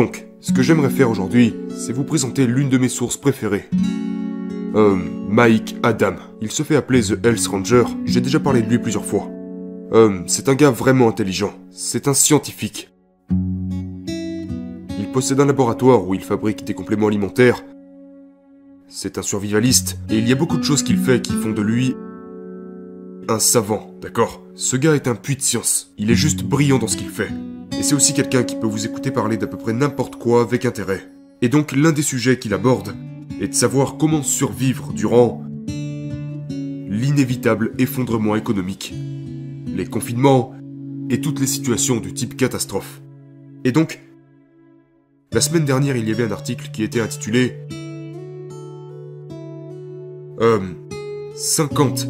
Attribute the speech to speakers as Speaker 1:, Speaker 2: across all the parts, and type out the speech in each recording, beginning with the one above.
Speaker 1: Donc, ce que j'aimerais faire aujourd'hui, c'est vous présenter l'une de mes sources préférées. Euh, Mike Adam. Il se fait appeler The Health Ranger, j'ai déjà parlé de lui plusieurs fois. Euh, c'est un gars vraiment intelligent. C'est un scientifique. Il possède un laboratoire où il fabrique des compléments alimentaires. C'est un survivaliste, et il y a beaucoup de choses qu'il fait qui font de lui un savant, d'accord? Ce gars est un puits de science. Il est juste brillant dans ce qu'il fait. Et c'est aussi quelqu'un qui peut vous écouter parler d'à peu près n'importe quoi avec intérêt. Et donc l'un des sujets qu'il aborde est de savoir comment survivre durant l'inévitable effondrement économique, les confinements et toutes les situations du type catastrophe. Et donc, la semaine dernière, il y avait un article qui était intitulé euh, 50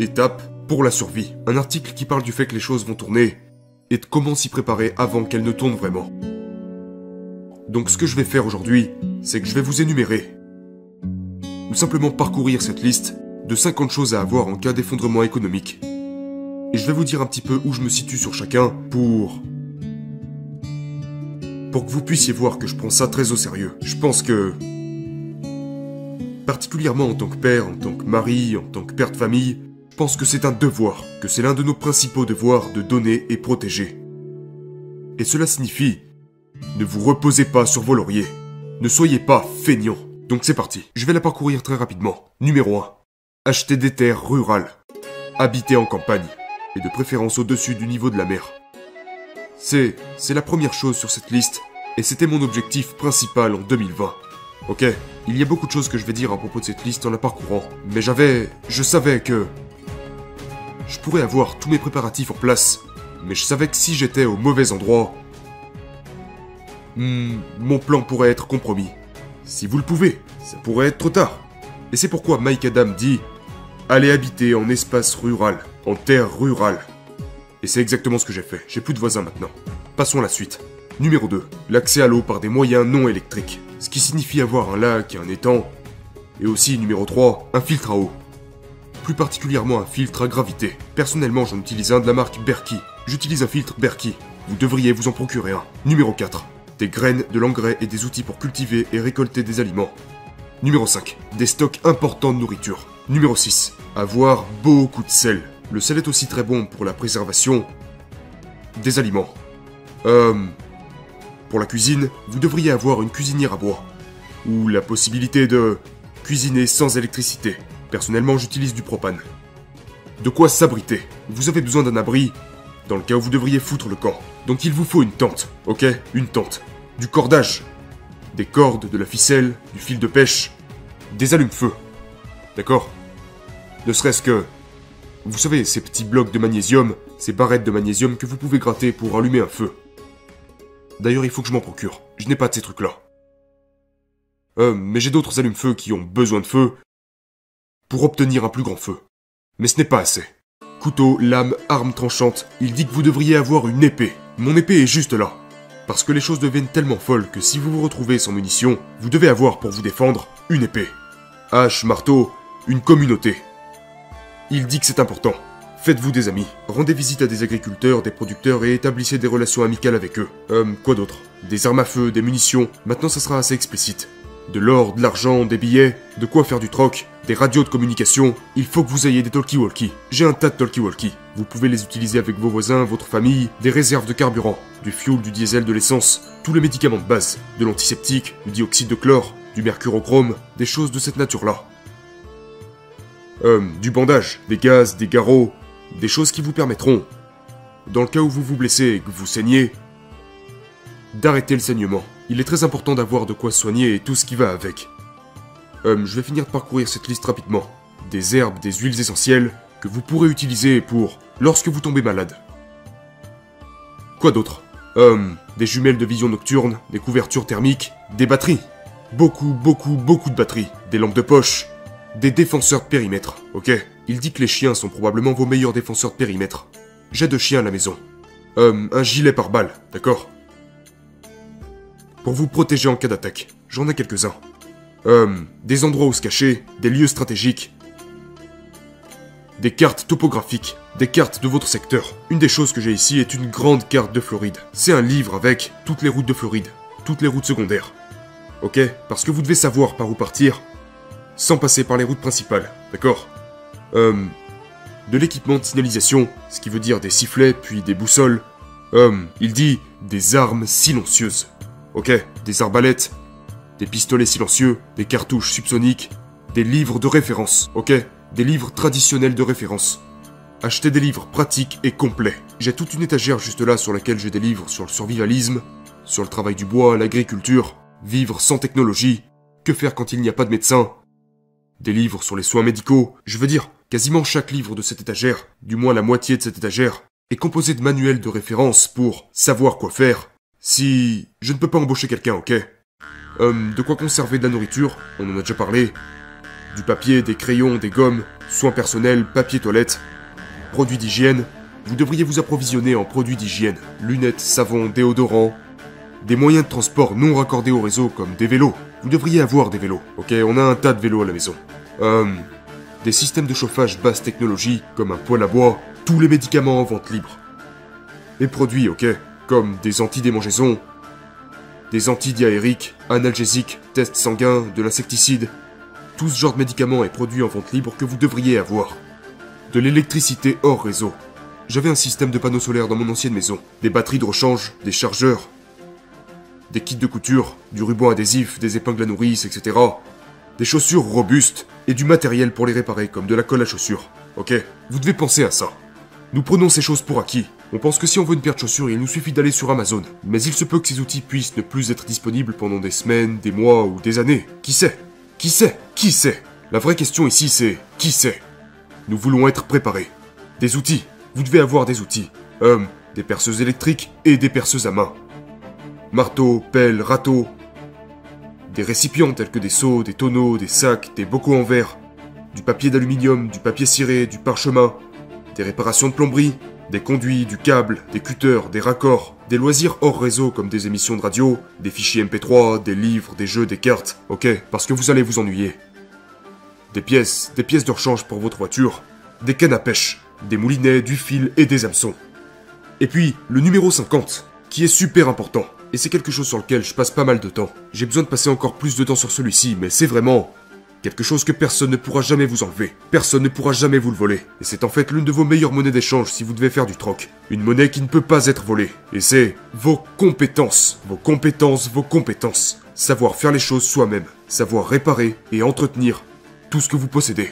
Speaker 1: étapes pour la survie. Un article qui parle du fait que les choses vont tourner et de comment s'y préparer avant qu'elles ne tournent vraiment. Donc ce que je vais faire aujourd'hui, c'est que je vais vous énumérer, ou simplement parcourir cette liste de 50 choses à avoir en cas d'effondrement économique. Et je vais vous dire un petit peu où je me situe sur chacun pour... Pour que vous puissiez voir que je prends ça très au sérieux. Je pense que... Particulièrement en tant que père, en tant que mari, en tant que père de famille, pense que c'est un devoir, que c'est l'un de nos principaux devoirs de donner et protéger. Et cela signifie ne vous reposez pas sur vos lauriers. Ne soyez pas feignants. Donc c'est parti. Je vais la parcourir très rapidement. Numéro 1. Acheter des terres rurales. Habiter en campagne. Et de préférence au-dessus du niveau de la mer. C'est... c'est la première chose sur cette liste. Et c'était mon objectif principal en 2020. Ok, il y a beaucoup de choses que je vais dire à propos de cette liste en la parcourant. Mais j'avais... je savais que... Je pourrais avoir tous mes préparatifs en place. Mais je savais que si j'étais au mauvais endroit, Hmm, mon plan pourrait être compromis. Si vous le pouvez, ça pourrait être trop tard. Et c'est pourquoi Mike Adam dit Allez habiter en espace rural, en terre rurale. Et c'est exactement ce que j'ai fait. J'ai plus de voisins maintenant. Passons à la suite. Numéro 2. L'accès à l'eau par des moyens non électriques. Ce qui signifie avoir un lac et un étang. Et aussi, numéro 3, un filtre à eau. Plus particulièrement un filtre à gravité. Personnellement, j'en utilise un de la marque Berkey. J'utilise un filtre Berkey. Vous devriez vous en procurer un. Numéro 4 des graines, de l'engrais et des outils pour cultiver et récolter des aliments. Numéro 5. Des stocks importants de nourriture. Numéro 6. Avoir beaucoup de sel. Le sel est aussi très bon pour la préservation des aliments. Euh... Pour la cuisine, vous devriez avoir une cuisinière à bois. Ou la possibilité de cuisiner sans électricité. Personnellement, j'utilise du propane. De quoi s'abriter. Vous avez besoin d'un abri dans le cas où vous devriez foutre le camp. Donc il vous faut une tente, ok? Une tente du cordage, des cordes, de la ficelle, du fil de pêche, des allumes-feu. D'accord? Ne serait-ce que... Vous savez, ces petits blocs de magnésium, ces barrettes de magnésium que vous pouvez gratter pour allumer un feu. D'ailleurs, il faut que je m'en procure. Je n'ai pas de ces trucs-là. Euh, mais j'ai d'autres allumes-feu qui ont besoin de feu pour obtenir un plus grand feu. Mais ce n'est pas assez. Couteau, lame, arme tranchante, il dit que vous devriez avoir une épée. Mon épée est juste là. Parce que les choses deviennent tellement folles que si vous vous retrouvez sans munitions, vous devez avoir pour vous défendre une épée. Hache, marteau, une communauté. Il dit que c'est important. Faites-vous des amis, rendez visite à des agriculteurs, des producteurs et établissez des relations amicales avec eux. Euh, quoi d'autre? Des armes à feu, des munitions, maintenant ça sera assez explicite. De l'or, de l'argent, des billets, de quoi faire du troc, des radios de communication, il faut que vous ayez des talkie-walkie. J'ai un tas de talkie-walkie. Vous pouvez les utiliser avec vos voisins, votre famille, des réserves de carburant, du fuel, du diesel, de l'essence, tous les médicaments de base, de l'antiseptique, du dioxyde de chlore, du mercurochrome, des choses de cette nature-là. Euh, du bandage, des gaz, des garrots, des choses qui vous permettront, dans le cas où vous vous blessez et que vous saignez, d'arrêter le saignement. Il est très important d'avoir de quoi soigner et tout ce qui va avec. Euh, je vais finir de parcourir cette liste rapidement. Des herbes, des huiles essentielles que vous pourrez utiliser pour lorsque vous tombez malade. Quoi d'autre? Euh, des jumelles de vision nocturne, des couvertures thermiques, des batteries. Beaucoup, beaucoup, beaucoup de batteries. Des lampes de poche, des défenseurs de périmètre, ok? Il dit que les chiens sont probablement vos meilleurs défenseurs de périmètre. J'ai deux chiens à la maison. Euh, un gilet par balle, d'accord? Pour vous protéger en cas d'attaque. J'en ai quelques-uns. Euh, des endroits où se cacher, des lieux stratégiques, des cartes topographiques, des cartes de votre secteur. Une des choses que j'ai ici est une grande carte de Floride. C'est un livre avec toutes les routes de Floride, toutes les routes secondaires. Ok? Parce que vous devez savoir par où partir, sans passer par les routes principales, d'accord? Euh... De l'équipement de signalisation, ce qui veut dire des sifflets, puis des boussoles. Euh... Il dit des armes silencieuses. Ok? Des arbalètes, des pistolets silencieux, des cartouches subsoniques, des livres de référence, ok? Des livres traditionnels de référence. Achetez des livres pratiques et complets. J'ai toute une étagère juste là sur laquelle j'ai des livres sur le survivalisme, sur le travail du bois, l'agriculture, vivre sans technologie, que faire quand il n'y a pas de médecin, des livres sur les soins médicaux, je veux dire, quasiment chaque livre de cette étagère, du moins la moitié de cette étagère, est composé de manuels de référence pour savoir quoi faire. Si je ne peux pas embaucher quelqu'un, ok? Hum, de quoi conserver de la nourriture, on en a déjà parlé. Du papier, des crayons, des gommes, soins personnels, papier toilette, produits d'hygiène. Vous devriez vous approvisionner en produits d'hygiène, lunettes, savon, déodorant, des moyens de transport non raccordés au réseau comme des vélos. Vous devriez avoir des vélos, ok? On a un tas de vélos à la maison. Hum, des systèmes de chauffage basse technologie comme un poêle à bois, tous les médicaments en vente libre. Les produits, ok? Comme des antidémangeaisons, des antidiaériques, analgésiques, tests sanguins, de l'insecticide. Tout ce genre de médicaments et produits en vente libre que vous devriez avoir. De l'électricité hors réseau. J'avais un système de panneaux solaires dans mon ancienne maison. Des batteries de rechange, des chargeurs, des kits de couture, du ruban adhésif, des épingles à nourrice, etc. Des chaussures robustes et du matériel pour les réparer comme de la colle à chaussures. Ok Vous devez penser à ça. Nous prenons ces choses pour acquis. On pense que si on veut une paire de chaussures, il nous suffit d'aller sur Amazon. Mais il se peut que ces outils puissent ne plus être disponibles pendant des semaines, des mois ou des années. Qui sait? Qui sait? Qui sait? La vraie question ici c'est qui sait? Nous voulons être préparés. Des outils. Vous devez avoir des outils. Euh, des perceuses électriques et des perceuses à main. Marteau, pelle, râteau. Des récipients tels que des seaux, des tonneaux, des sacs, des bocaux en verre. Du papier d'aluminium, du papier ciré, du parchemin, des réparations de plomberie, des conduits, du câble, des cutters, des raccords, des loisirs hors réseau comme des émissions de radio, des fichiers MP3, des livres, des jeux, des cartes, ok, parce que vous allez vous ennuyer. Des pièces, des pièces de rechange pour votre voiture, des cannes à pêche, des moulinets, du fil et des hameçons. Et puis, le numéro 50, qui est super important. Et c'est quelque chose sur lequel je passe pas mal de temps. J'ai besoin de passer encore plus de temps sur celui-ci, mais c'est vraiment Quelque chose que personne ne pourra jamais vous enlever. Personne ne pourra jamais vous le voler. Et c'est en fait l'une de vos meilleures monnaies d'échange si vous devez faire du troc. Une monnaie qui ne peut pas être volée. Et c'est vos compétences. Vos compétences, vos compétences. Savoir faire les choses soi-même. Savoir réparer et entretenir tout ce que vous possédez.